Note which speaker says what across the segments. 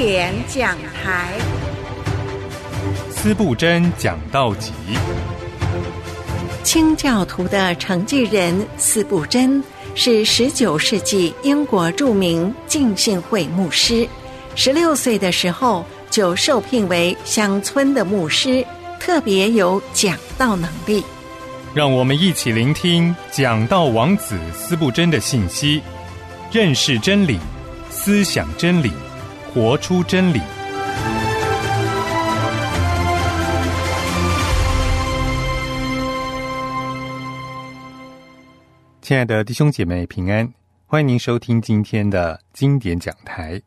Speaker 1: 典讲台。
Speaker 2: 司布真讲道集。
Speaker 1: 清教徒的承继人司布真是十九世纪英国著名浸信会牧师。十六岁的时候就受聘为乡村的牧师，特别有讲道能力。
Speaker 2: 让我们一起聆听讲道王子司布真的信息，认识真理，思想真理，活出真理。亲爱的弟兄姐妹，平安！欢迎您收听今天的经典讲台。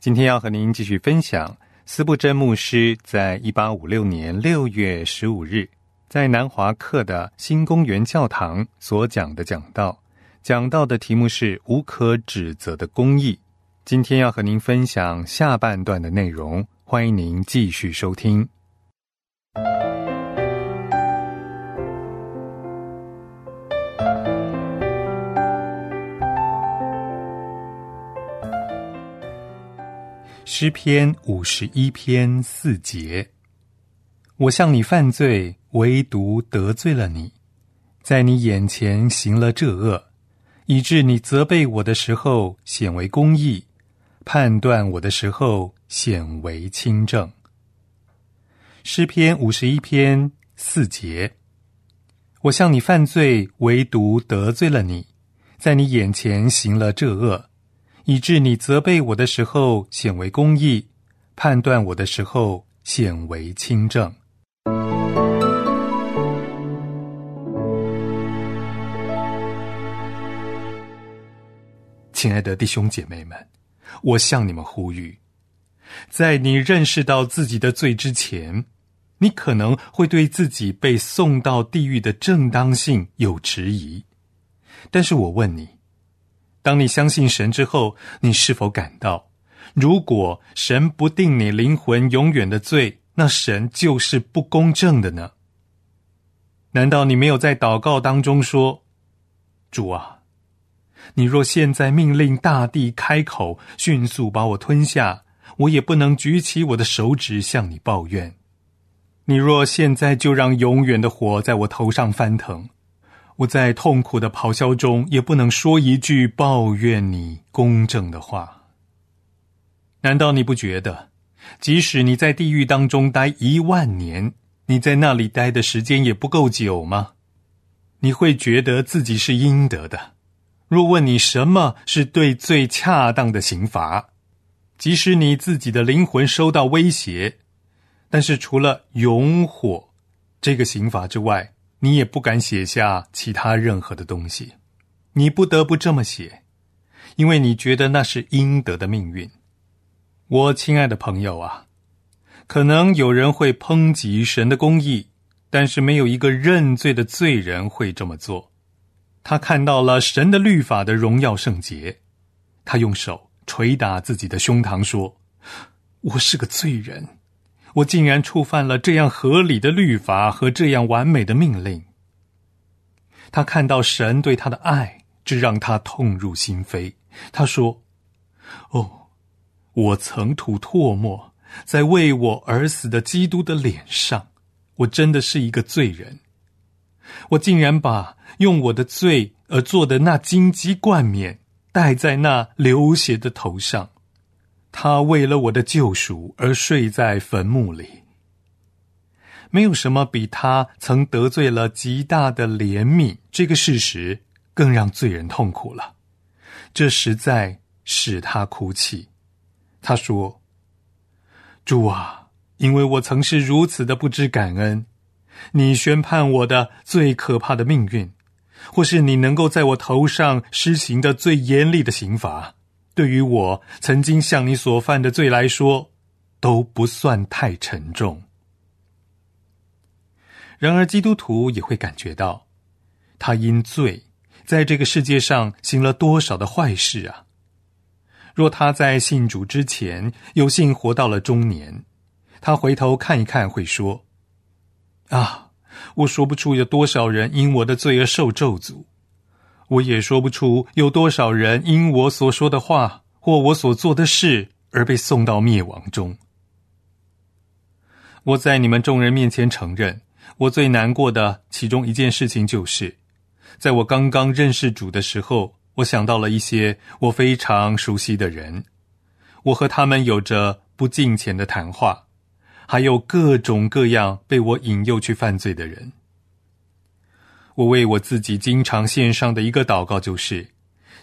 Speaker 2: 今天要和您继续分享斯布真牧师在一八五六年六月十五日。在南华克的新公园教堂所讲的讲道，讲到的题目是“无可指责的公义”。今天要和您分享下半段的内容，欢迎您继续收听。诗篇五十一篇四节。我向你犯罪，唯独得罪了你，在你眼前行了这恶，以致你责备我的时候显为公义，判断我的时候显为清正。诗篇五十一篇四节，我向你犯罪，唯独得罪了你，在你眼前行了这恶，以致你责备我的时候显为公义，判断我的时候显为清正。亲爱的弟兄姐妹们，我向你们呼吁：在你认识到自己的罪之前，你可能会对自己被送到地狱的正当性有质疑。但是我问你，当你相信神之后，你是否感到，如果神不定你灵魂永远的罪，那神就是不公正的呢？难道你没有在祷告当中说：“主啊？”你若现在命令大地开口，迅速把我吞下，我也不能举起我的手指向你抱怨。你若现在就让永远的火在我头上翻腾，我在痛苦的咆哮中也不能说一句抱怨你公正的话。难道你不觉得，即使你在地狱当中待一万年，你在那里待的时间也不够久吗？你会觉得自己是应得的。若问你什么是对最恰当的刑罚，即使你自己的灵魂受到威胁，但是除了永火这个刑罚之外，你也不敢写下其他任何的东西。你不得不这么写，因为你觉得那是应得的命运。我亲爱的朋友啊，可能有人会抨击神的公义，但是没有一个认罪的罪人会这么做。他看到了神的律法的荣耀圣洁，他用手捶打自己的胸膛，说：“我是个罪人，我竟然触犯了这样合理的律法和这样完美的命令。”他看到神对他的爱，这让他痛入心扉。他说：“哦，我曾吐唾沫在为我而死的基督的脸上，我真的是一个罪人。”我竟然把用我的罪而做的那荆棘冠冕戴在那流血的头上，他为了我的救赎而睡在坟墓里。没有什么比他曾得罪了极大的怜悯这个事实更让罪人痛苦了。这实在使他哭泣。他说：“主啊，因为我曾是如此的不知感恩。”你宣判我的最可怕的命运，或是你能够在我头上施行的最严厉的刑罚，对于我曾经向你所犯的罪来说，都不算太沉重。然而，基督徒也会感觉到，他因罪在这个世界上行了多少的坏事啊！若他在信主之前有幸活到了中年，他回头看一看，会说。啊，我说不出有多少人因我的罪而受咒诅，我也说不出有多少人因我所说的话或我所做的事而被送到灭亡中。我在你们众人面前承认，我最难过的其中一件事情就是，在我刚刚认识主的时候，我想到了一些我非常熟悉的人，我和他们有着不敬虔的谈话，还有各种各样被我引诱去犯罪的人。我为我自己经常献上的一个祷告就是，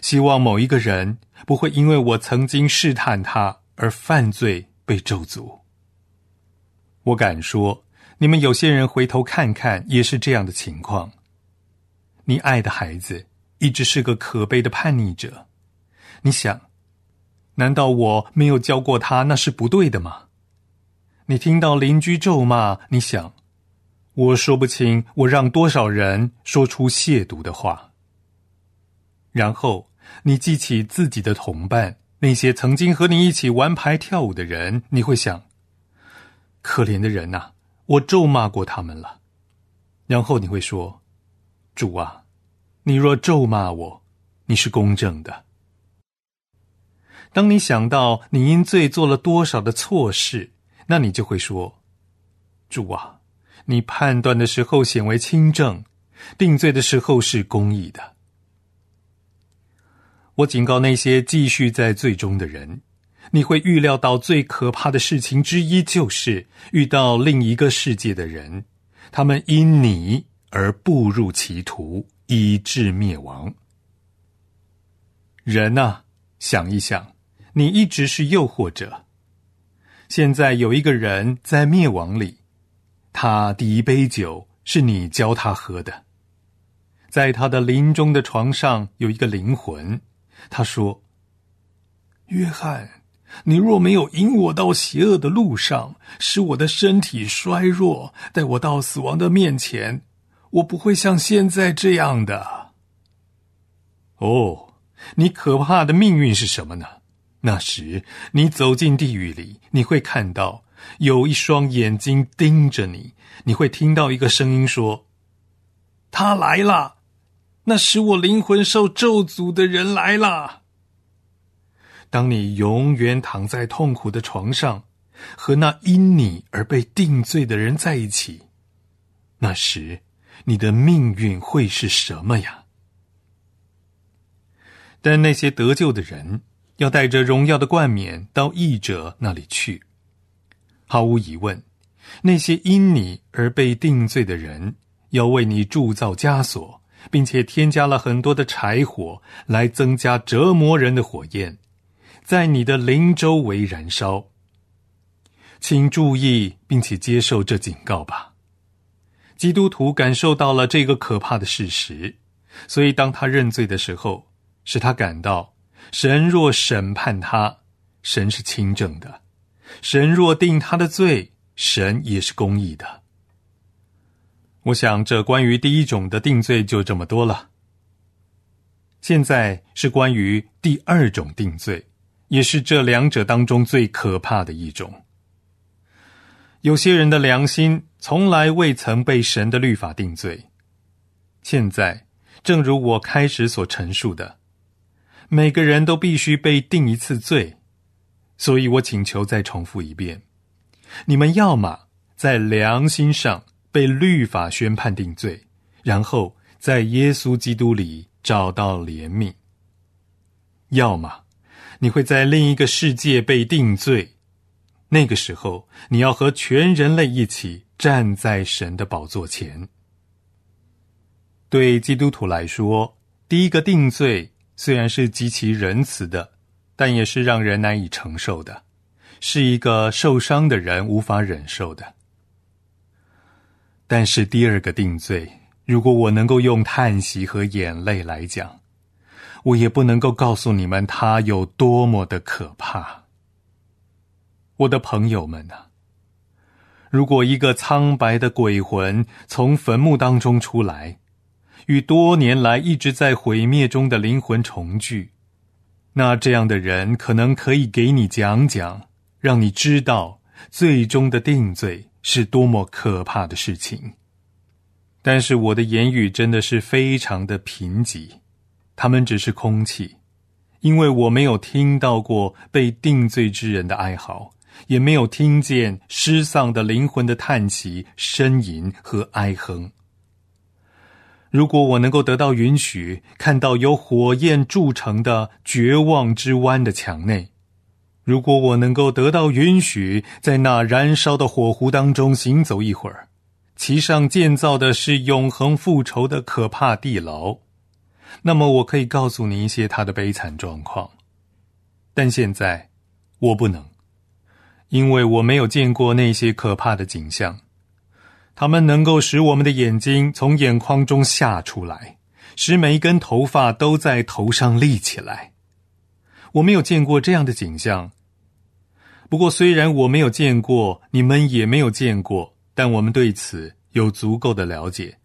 Speaker 2: 希望某一个人不会因为我曾经试探他而犯罪被咒诅。我敢说，你们有些人回头看看，也是这样的情况。你爱的孩子一直是个可悲的叛逆者，你想，难道我没有教过他那是不对的吗？你听到邻居咒骂，你想，我说不清我让多少人说出亵渎的话。然后你记起自己的同伴，那些曾经和你一起玩牌跳舞的人，你会想。可怜的人呐，我咒骂过他们了。然后你会说：“主啊，你若咒骂我，你是公正的。”当你想到你因罪做了多少的错事，那你就会说：“主啊，你判断的时候显为轻正，定罪的时候是公义的。”我警告那些继续在罪中的人。你会预料到最可怕的事情之一，就是遇到另一个世界的人，他们因你而步入歧途，以致灭亡。人呐，想一想，你一直是诱惑者。现在有一个人在灭亡里，他第一杯酒是你教他喝的，在他的临终的床上有一个灵魂，他说：“约翰。”你若没有引我到邪恶的路上，使我的身体衰弱，带我到死亡的面前，我不会像现在这样的。哦，你可怕的命运是什么呢？那时你走进地狱里，你会看到有一双眼睛盯着你，你会听到一个声音说：“他来了，那使我灵魂受咒诅的人来了。”当你永远躺在痛苦的床上，和那因你而被定罪的人在一起，那时你的命运会是什么呀？但那些得救的人要带着荣耀的冠冕到义者那里去。毫无疑问，那些因你而被定罪的人要为你铸造枷锁，并且添加了很多的柴火来增加折磨人的火焰。在你的灵周围燃烧，请注意并且接受这警告吧。基督徒感受到了这个可怕的事实，所以当他认罪的时候，使他感到神若审判他，神是清正的；神若定他的罪，神也是公义的。我想，这关于第一种的定罪就这么多了。现在是关于第二种定罪。也是这两者当中最可怕的一种。有些人的良心从来未曾被神的律法定罪。现在，正如我开始所陈述的，每个人都必须被定一次罪。所以我请求再重复一遍：你们要么在良心上被律法宣判定罪，然后在耶稣基督里找到怜悯；要么。你会在另一个世界被定罪，那个时候你要和全人类一起站在神的宝座前。对基督徒来说，第一个定罪虽然是极其仁慈的，但也是让人难以承受的，是一个受伤的人无法忍受的。但是第二个定罪，如果我能够用叹息和眼泪来讲。我也不能够告诉你们他有多么的可怕，我的朋友们啊！如果一个苍白的鬼魂从坟墓当中出来，与多年来一直在毁灭中的灵魂重聚，那这样的人可能可以给你讲讲，让你知道最终的定罪是多么可怕的事情。但是我的言语真的是非常的贫瘠。他们只是空气，因为我没有听到过被定罪之人的哀嚎，也没有听见失丧的灵魂的叹息、呻吟和哀哼。如果我能够得到允许，看到由火焰铸成的绝望之湾的墙内；如果我能够得到允许，在那燃烧的火湖当中行走一会儿，其上建造的是永恒复仇的可怕地牢，那么我可以告诉你一些他的悲惨状况。但现在我不能，因为我没有见过那些可怕的景象。它们能够使我们的眼睛从眼眶中下出来，使每一根头发都在头上立起来。我没有见过这样的景象。不过，虽然我没有见过，你们也没有见过，但我们对此有足够的了解，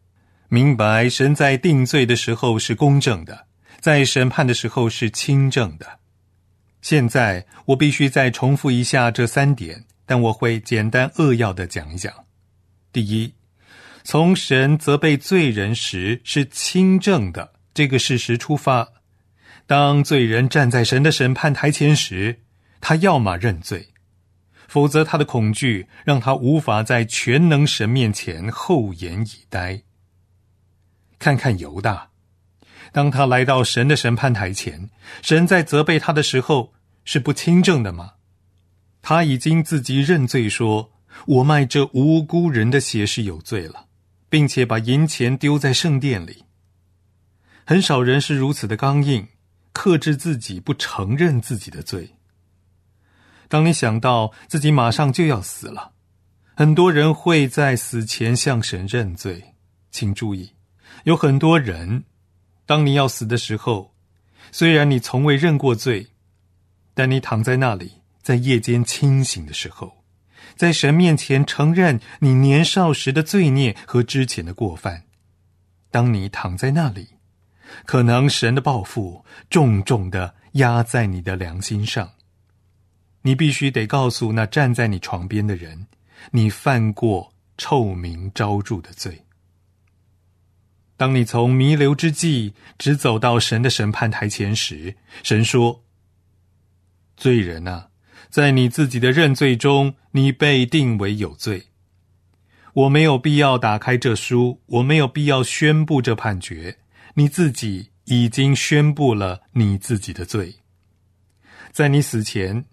Speaker 2: 明白神在定罪的时候是公正的，在审判的时候是清正的。现在我必须再重复一下这三点，但我会简单扼要的讲一讲。第一，从神责备罪人时是清正的这个事实出发，当罪人站在神的审判台前时，他要么认罪，否则他的恐惧让他无法在全能神面前厚颜以待。看看犹大，当他来到神的审判台前，神在责备他的时候是不清正的吗？他已经自己认罪说。我卖这无辜人的血是有罪了，并且把银钱丢在圣殿里。很少人是如此的刚硬，克制自己不承认自己的罪。当你想到自己马上就要死了，很多人会在死前向神认罪。请注意，有很多人，当你要死的时候，虽然你从未认过罪，但你躺在那里，在夜间清醒的时候。在神面前承认你年少时的罪孽和之前的过犯，当你躺在那里，可能神的报复重重的压在你的良心上。你必须得告诉那站在你床边的人，你犯过臭名昭著的罪。当你从弥留之际只走到神的审判台前时，神说：“罪人啊！”在你自己的认罪中，你被定为有罪。我没有必要打开这书，我没有必要宣布这判决。你自己已经宣布了你自己的罪。在你死前，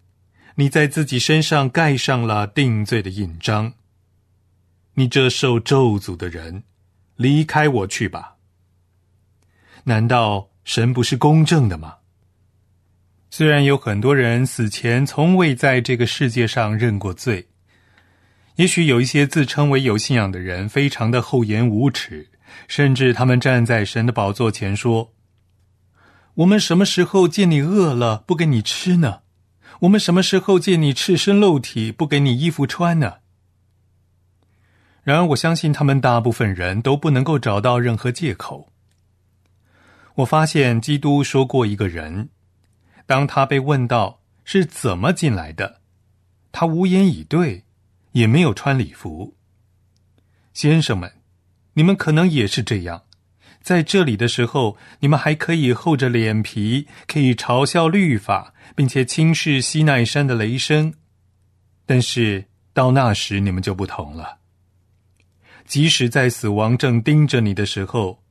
Speaker 2: 你在自己身上盖上了定罪的印章。你这受咒诅的人，离开我去吧。难道神不是公正的吗？虽然有很多人死前从未在这个世界上认过罪，也许有一些自称为有信仰的人非常的厚颜无耻，甚至他们站在神的宝座前说：“我们什么时候见你饿了不给你吃呢？我们什么时候见你赤身露体不给你衣服穿呢？”然而，我相信他们大部分人都不能够找到任何借口。我发现基督说过一个人。当他被问到是怎么进来的，他无言以对，也没有穿礼服。先生们，你们可能也是这样，在这里的时候，你们还可以厚着脸皮，可以嘲笑律法，并且轻视西奈山的雷声。但是到那时，你们就不同了。即使在死亡正盯着你的时候，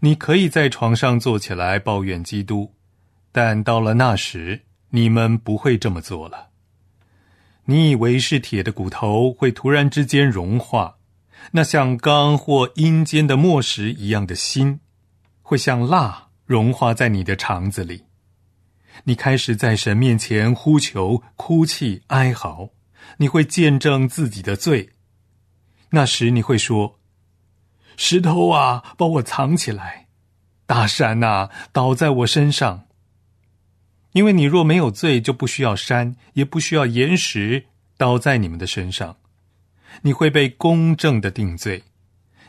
Speaker 2: 你可以在床上坐起来抱怨基督。但到了那时，你们不会这么做了。你以为是铁的骨头会突然之间融化，那像钢或阴间的墨石一样的心，会像蜡融化在你的肠子里。你开始在神面前呼求、哭泣、哀嚎，你会见证自己的罪。那时你会说：“石头啊，把我藏起来；大山呐，倒在我身上。”因为你若没有罪，就不需要山，也不需要岩石倒在你们的身上，你会被公正的定罪。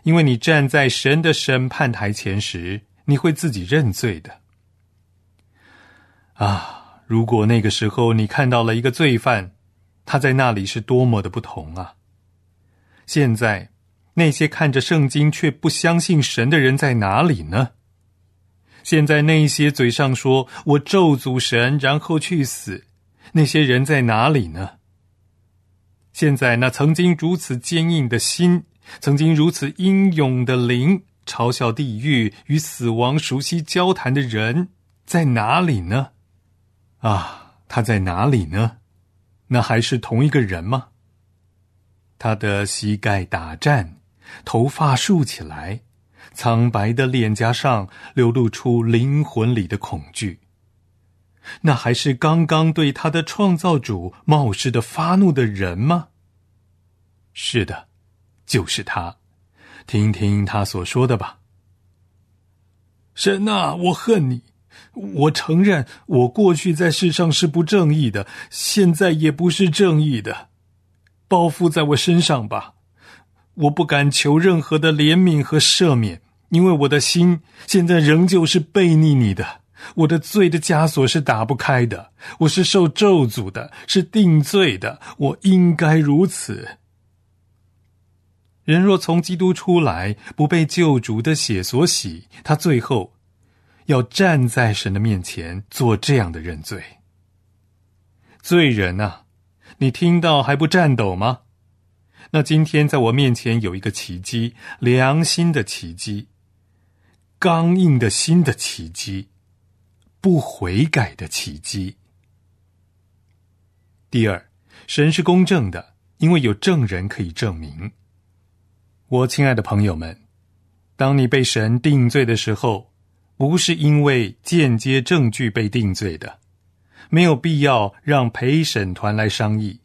Speaker 2: 因为你站在神的审判台前时，你会自己认罪的。啊，如果那个时候你看到了一个罪犯，他在那里是多么的不同啊！现在，那些看着圣经却不相信神的人在哪里呢？现在那些嘴上说我咒诅神，然后去死，那些人在哪里呢？现在那曾经如此坚硬的心，曾经如此英勇的灵，嘲笑地狱与死亡熟悉交谈的人在哪里呢？啊，他在哪里呢？那还是同一个人吗？他的膝盖打颤，头发竖起来，苍白的脸颊上流露出灵魂里的恐惧。那还是刚刚对他的创造主冒失的发怒的人吗？是的，就是他。听听他所说的吧。神啊，我恨你！我承认，我过去在世上是不正义的，现在也不是正义的。报复在我身上吧！我不敢求任何的怜悯和赦免，因为我的心现在仍旧是背逆你的。我的罪的枷锁是打不开的，我是受咒诅的，是定罪的。我应该如此。人若从基督出来，不被救主的血所洗，他最后要站在神的面前做这样的认罪。罪人呐，你听到还不颤抖吗？那今天在我面前有一个奇迹，良心的奇迹，刚硬的心的奇迹。不悔改的奇迹。第二，神是公正的，因为有证人可以证明。我亲爱的朋友们，当你被神定罪的时候，不是因为间接证据被定罪的，没有必要让陪审团来商议。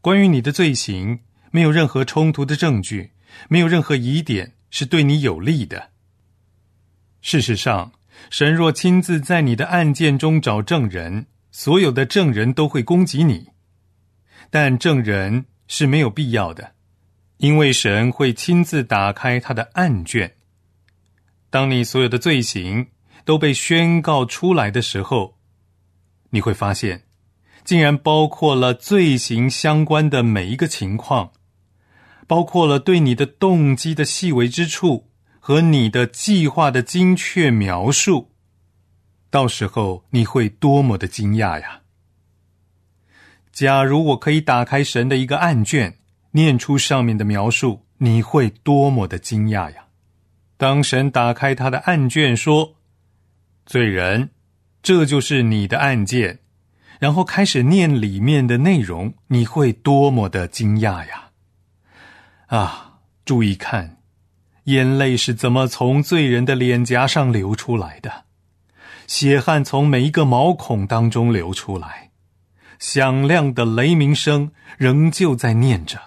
Speaker 2: 关于你的罪行，没有任何冲突的证据，没有任何疑点是对你有利的。事实上。神若亲自在你的案件中找证人，所有的证人都会攻击你，但证人是没有必要的，因为神会亲自打开他的案卷。当你所有的罪行都被宣告出来的时候，你会发现，竟然包括了罪行相关的每一个情况，包括了对你的动机的细微之处。和你的计划的精确描述，到时候你会多么的惊讶呀！假如我可以打开神的一个案卷，念出上面的描述，你会多么的惊讶呀！当神打开他的案卷说：“罪人，这就是你的案件。”然后开始念里面的内容，你会多么的惊讶呀！啊，注意看。眼泪是怎么从罪人的脸颊上流出来的？血汗从每一个毛孔当中流出来，响亮的雷鸣声仍旧在念着，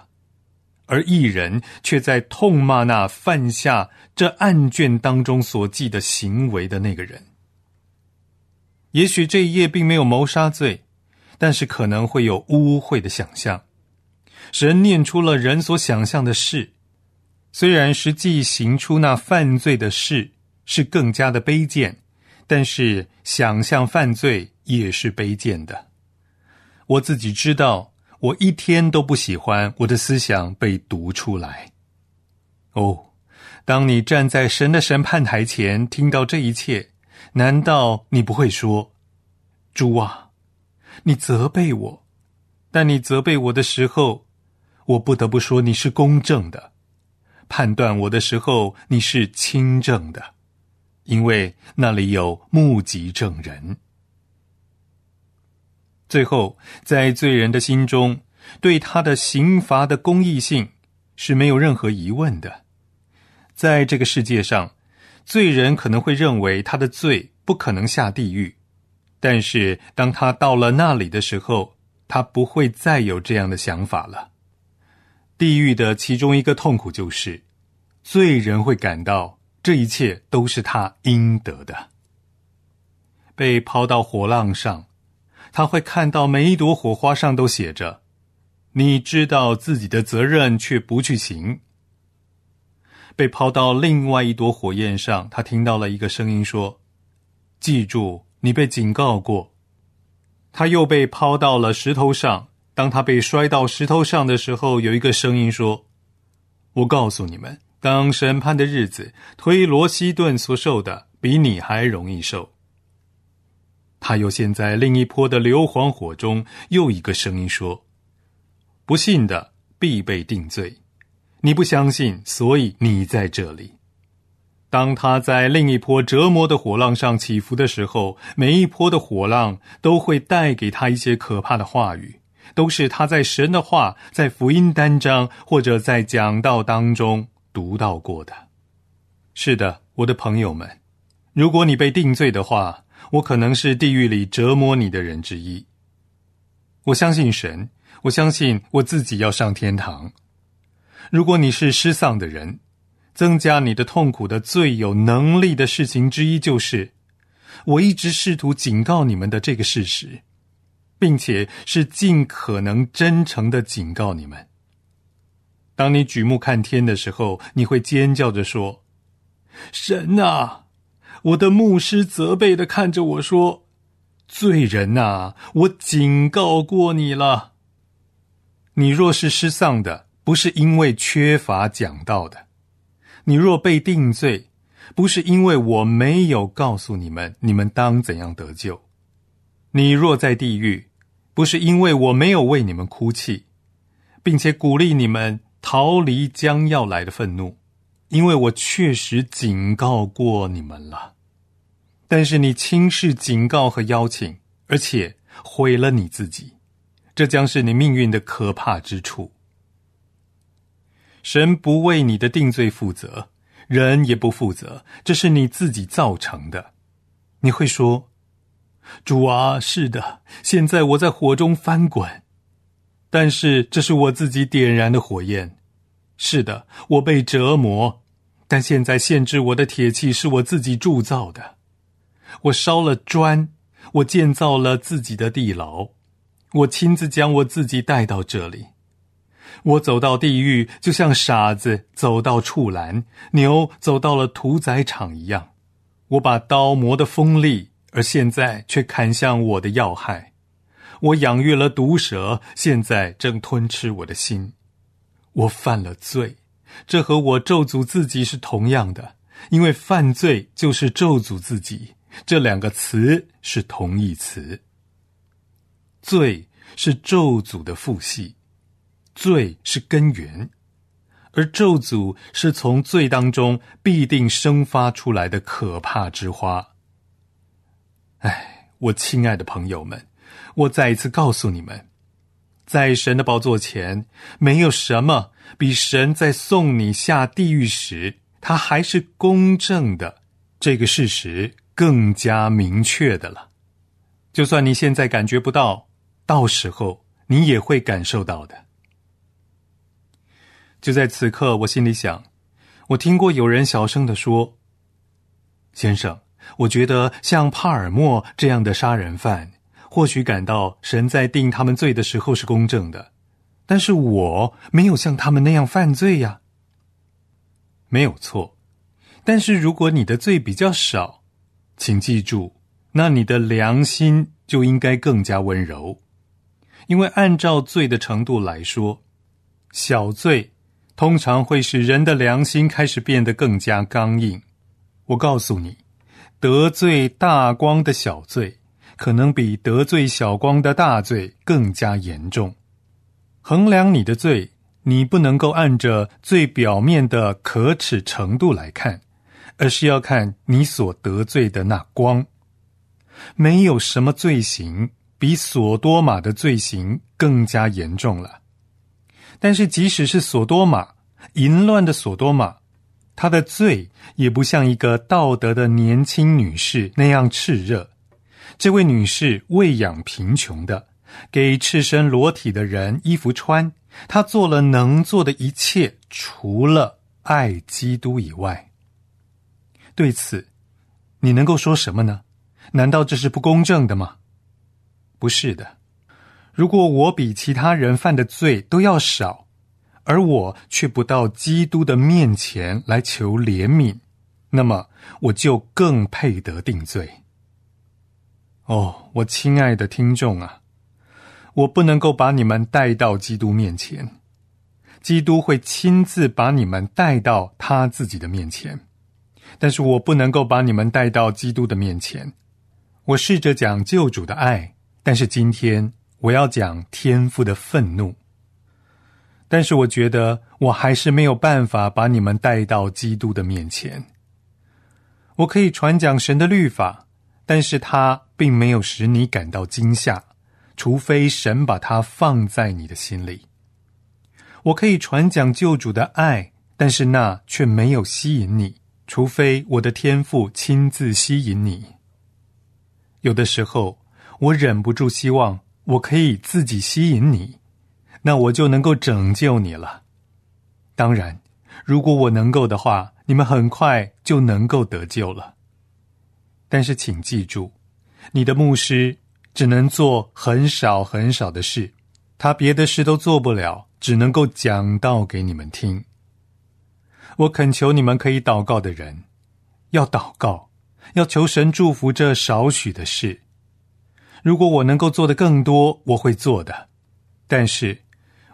Speaker 2: 而一人却在痛骂那犯下这案卷当中所记的行为的那个人。也许这一页并没有谋杀罪，但是可能会有污秽的想象。神念出了人所想象的事。虽然实际行出那犯罪的事是更加的卑贱，但是想象犯罪也是卑贱的。我自己知道，我一天都不喜欢我的思想被读出来。哦，当你站在神的审判台前，听到这一切，难道你不会说：“主啊，你责备我？”但你责备我的时候，我不得不说你是公正的。判断我的时候，你是清正的，因为那里有目击证人。最后，在罪人的心中，对他的刑罚的公义性是没有任何疑问的。在这个世界上，罪人可能会认为他的罪不可能下地狱，但是当他到了那里的时候，他不会再有这样的想法了。地狱的其中一个痛苦就是，罪人会感到这一切都是他应得的。被抛到火浪上，他会看到每一朵火花上都写着：“你知道自己的责任，却不去行。”被抛到另外一朵火焰上，他听到了一个声音说：“记住，你被警告过。”他又被抛到了石头上。当他被摔到石头上的时候，有一个声音说：“我告诉你们，当审判的日子，推罗西顿所受的比你还容易受。他又陷在另一坡的硫磺火中，又一个声音说：“不信的必被定罪。你不相信，所以你在这里。”当他在另一坡折磨的火浪上起伏的时候，每一坡的火浪都会带给他一些可怕的话语，都是他在神的话、在福音单章或者在讲道当中读到过的。是的，我的朋友们，如果你被定罪的话，我可能是地狱里折磨你的人之一。我相信神，我相信我自己要上天堂。如果你是失丧的人，增加你的痛苦的最有能力的事情之一，就是我一直试图警告你们的这个事实，并且是尽可能真诚的警告你们。当你举目看天的时候，你会尖叫着说：“神啊！”我的牧师责备的看着我说：“罪人呐，我警告过你了。你若是失丧的，不是因为缺乏讲道的；你若被定罪，不是因为我没有告诉你们你们当怎样得救；你若在地狱，不是因为我没有为你们哭泣，并且鼓励你们逃离将要来的愤怒，因为我确实警告过你们了。”但是你轻视警告和邀请，而且毁了你自己，这将是你命运的可怕之处。神不为你的定罪负责，人也不负责，这是你自己造成的。你会说：“主啊，是的，现在我在火中翻滚，但是这是我自己点燃的火焰。是的，我被折磨，但现在限制我的铁器是我自己铸造的。”我烧了砖，我建造了自己的地牢，我亲自将我自己带到这里。我走到地狱，就像傻子走到畜栏，牛走到了屠宰场一样。我把刀磨得锋利，而现在却砍向我的要害。我养育了毒蛇，现在正吞吃我的心。我犯了罪，这和我咒诅自己是同样的，因为犯罪就是咒诅自己。这两个词是同义词。罪是咒诅的父系，罪是根源，而咒诅是从罪当中必定生发出来的可怕之花。哎，我亲爱的朋友们，我再一次告诉你们，在神的宝座前，没有什么比神在送你下地狱时，他还是公正的这个事实。更加明确的了，就算你现在感觉不到，到时候你也会感受到的。就在此刻，我心里想，我听过有人小声的说：“先生，我觉得像帕尔默这样的杀人犯，或许感到神在定他们罪的时候是公正的，但是我没有像他们那样犯罪呀。”没有错，但是如果你的罪比较少。请记住，那你的良心就应该更加温柔，因为按照罪的程度来说，小罪通常会使人的良心开始变得更加刚硬。我告诉你，得罪大光的小罪，可能比得罪小光的大罪更加严重。衡量你的罪，你不能够按着最表面的可耻程度来看。而是要看你所得罪的那光，没有什么罪行比索多玛的罪行更加严重了。但是，即使是索多玛淫乱的索多玛，她的罪也不像一个道德的年轻女士那样炽热。这位女士喂养贫穷的，给赤身裸体的人衣服穿，她做了能做的一切，除了爱基督以外。对此，你能够说什么呢？难道这是不公正的吗？不是的。如果我比其他人犯的罪都要少，而我却不到基督的面前来求怜悯，那么我就更配得定罪。哦，我亲爱的听众啊，我不能够把你们带到基督面前，基督会亲自把你们带到他自己的面前。但是我不能够把你们带到基督的面前。我试着讲救主的爱，但是今天我要讲天父的愤怒。但是我觉得我还是没有办法把你们带到基督的面前。我可以传讲神的律法，但是他并没有使你感到惊吓，除非神把它放在你的心里。我可以传讲救主的爱，但是那却没有吸引你，除非我的天赋亲自吸引你。有的时候，我忍不住希望我可以自己吸引你，那我就能够拯救你了。当然，如果我能够的话，你们很快就能够得救了。但是，请记住，你的牧师只能做很少很少的事，他别的事都做不了，只能够讲道给你们听。我恳求你们可以祷告的人，要祷告。要求神祝福这少许的事。如果我能够做的更多，我会做的。但是，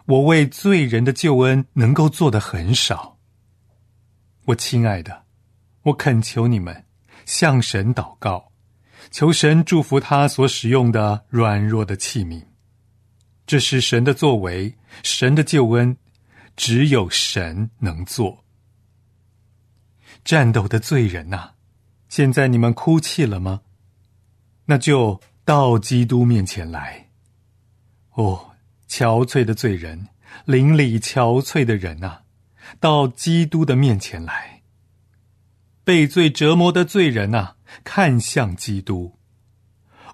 Speaker 2: 我为罪人的救恩能够做的很少。我亲爱的，我恳求你们向神祷告，求神祝福他所使用的软弱的器皿。这是神的作为，神的救恩，只有神能做。战斗的罪人呐！现在你们哭泣了吗？那就到基督面前来。哦，憔悴的罪人，邻里憔悴的人呐，到基督的面前来。被罪折磨的罪人呐，看向基督。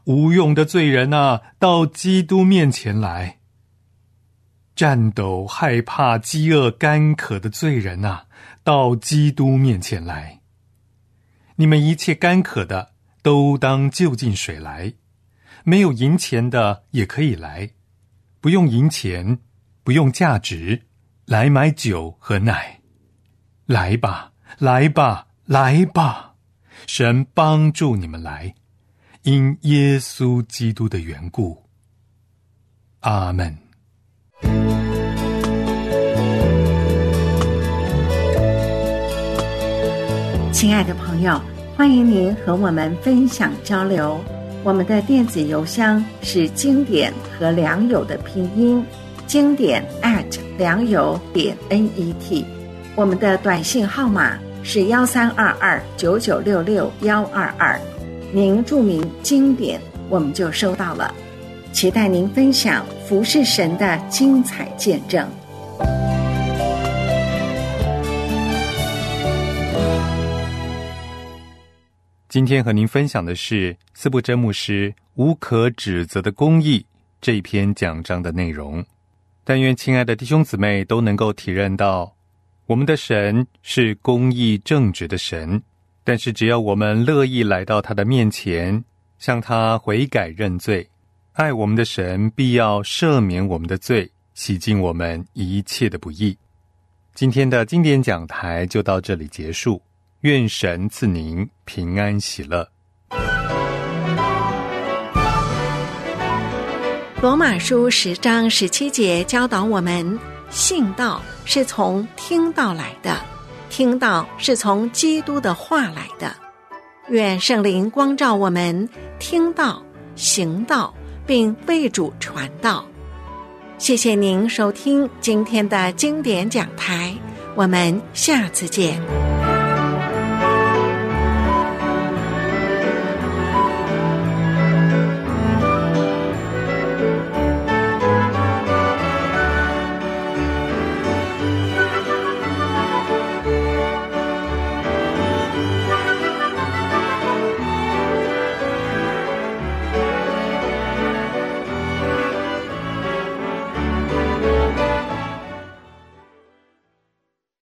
Speaker 2: 无用的罪人呐，到基督面前来。战斗、害怕、饥饿、干渴的罪人呐，到基督面前来。你们一切干渴的，都当就近水来；没有银钱的也可以来，不用银钱，不用价值，来买酒和奶。来吧，来吧，来吧！神帮助你们来，因耶稣基督的缘故。阿门。
Speaker 1: 亲爱的朋友，欢迎您和我们分享交流。我们的电子邮箱是经典和良友的拼音，经典 at 良友点 n e t。我们的短信号码是幺三二二九九六六幺二二，您注明经典，我们就收到了。期待您分享服侍神的精彩见证。
Speaker 2: 今天和您分享的是四部真牧师无可指责的公义这篇讲章的内容。但愿亲爱的弟兄姊妹都能够体认到，我们的神是公义正直的神。但是只要我们乐意来到他的面前，向他悔改认罪，爱我们的神必要赦免我们的罪，洗净我们一切的不义。今天的经典讲台就到这里结束。愿神赐您平安喜乐。
Speaker 1: 罗马书十章十七节教导我们：信道是从听道来的，听道是从基督的话来的。愿圣灵光照我们，听道、行道，并为主传道。谢谢您收听今天的经典讲台，我们下次见。